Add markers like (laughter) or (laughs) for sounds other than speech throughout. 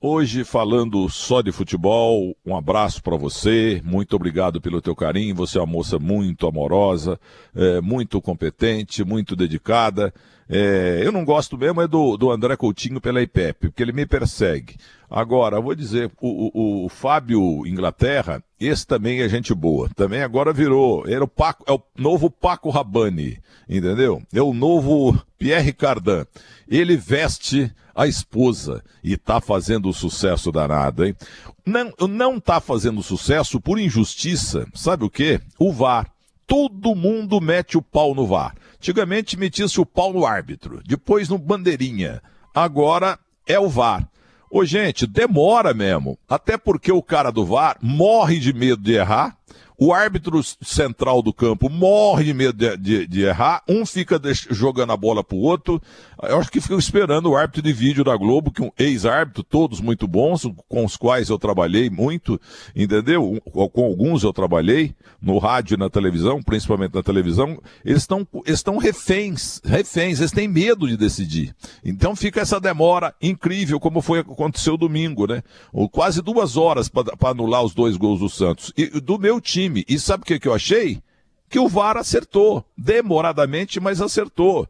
Hoje falando só de futebol, um abraço para você, muito obrigado pelo teu carinho, você é uma moça muito amorosa, é, muito competente, muito dedicada. É, eu não gosto mesmo é do, do André Coutinho pela IPEP, porque ele me persegue. Agora, vou dizer, o, o, o, Fábio Inglaterra, esse também é gente boa. Também agora virou, era o Paco, é o novo Paco Rabanne, entendeu? É o novo Pierre Cardan. Ele veste a esposa e tá fazendo sucesso danado, hein? Não, não tá fazendo sucesso por injustiça. Sabe o quê? O VAR. Todo mundo mete o pau no VAR. Antigamente metia-se o pau no árbitro, depois no bandeirinha. Agora é o VAR. Ô, gente, demora mesmo. Até porque o cara do VAR morre de medo de errar. O árbitro central do campo morre de medo de, de, de errar. Um fica jogando a bola pro outro. Eu acho que ficam esperando o árbitro de vídeo da Globo, que um ex-árbitro, todos muito bons, com os quais eu trabalhei muito, entendeu? Com alguns eu trabalhei, no rádio e na televisão, principalmente na televisão. Eles estão estão reféns, reféns, eles têm medo de decidir. Então fica essa demora incrível, como foi aconteceu domingo, né? Quase duas horas para anular os dois gols do Santos. E do meu time time. E sabe o que, que eu achei? Que o VAR acertou. Demoradamente, mas acertou.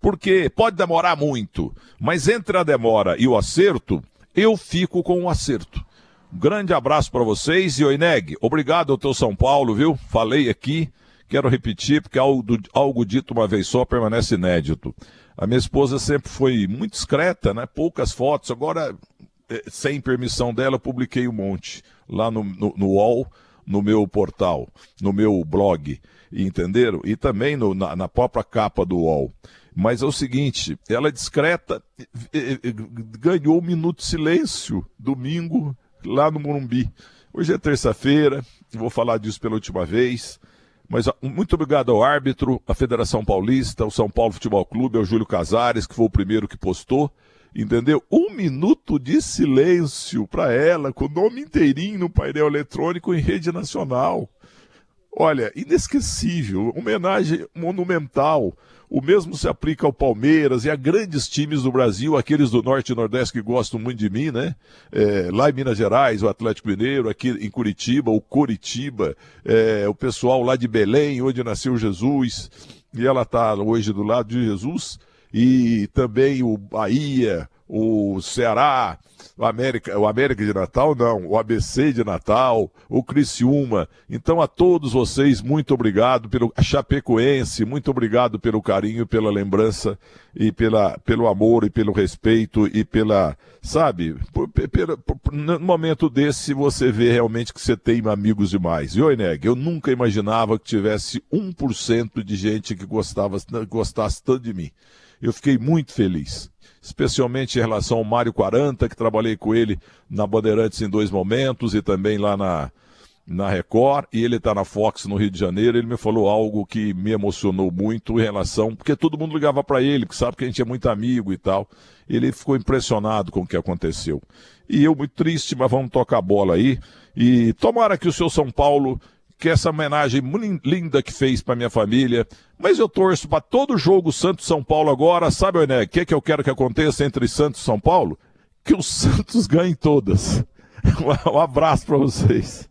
Porque pode demorar muito, mas entre a demora e o acerto, eu fico com o acerto. Um grande abraço para vocês e Oineg, obrigado ao teu São Paulo, viu? Falei aqui, quero repetir, porque algo, algo dito uma vez só permanece inédito. A minha esposa sempre foi muito discreta, né? Poucas fotos, agora, eh, sem permissão dela, publiquei um monte lá no, no, no UOL no meu portal, no meu blog, entenderam? E também no, na, na própria capa do UOL. Mas é o seguinte, ela é discreta, ganhou um minuto de silêncio domingo lá no Morumbi. Hoje é terça-feira, vou falar disso pela última vez. Mas muito obrigado ao árbitro, à Federação Paulista, ao São Paulo Futebol Clube, ao Júlio Casares, que foi o primeiro que postou entendeu? Um minuto de silêncio para ela, com o nome inteirinho no painel eletrônico em rede nacional. Olha, inesquecível, homenagem monumental. O mesmo se aplica ao Palmeiras e a grandes times do Brasil, aqueles do Norte e Nordeste que gostam muito de mim, né? É, lá em Minas Gerais, o Atlético Mineiro, aqui em Curitiba, o Coritiba, é, o pessoal lá de Belém, onde nasceu Jesus, e ela está hoje do lado de Jesus e também o Bahia, o Ceará, o América, o América de Natal, não, o ABC de Natal, o Criciúma. Então a todos vocês, muito obrigado pelo Chapecoense, muito obrigado pelo carinho, pela lembrança e pela, pelo amor e pelo respeito e pela, sabe, por, por, por, no momento desse você vê realmente que você tem amigos demais. E oi, Neg, eu nunca imaginava que tivesse 1% de gente que gostava, gostasse tanto de mim. Eu fiquei muito feliz, especialmente em relação ao Mário 40, que trabalhei com ele na Bandeirantes em dois momentos e também lá na, na Record, e ele está na Fox no Rio de Janeiro. Ele me falou algo que me emocionou muito em relação, porque todo mundo ligava para ele, sabe que a gente é muito amigo e tal. Ele ficou impressionado com o que aconteceu. E eu muito triste, mas vamos tocar a bola aí. E tomara que o seu São Paulo que essa homenagem linda que fez para minha família. Mas eu torço para todo jogo Santos São Paulo agora. Sabe, Oné, o que, que eu quero que aconteça entre Santos e São Paulo? Que o (laughs) Santos ganhe todas. (laughs) Um abraço para vocês.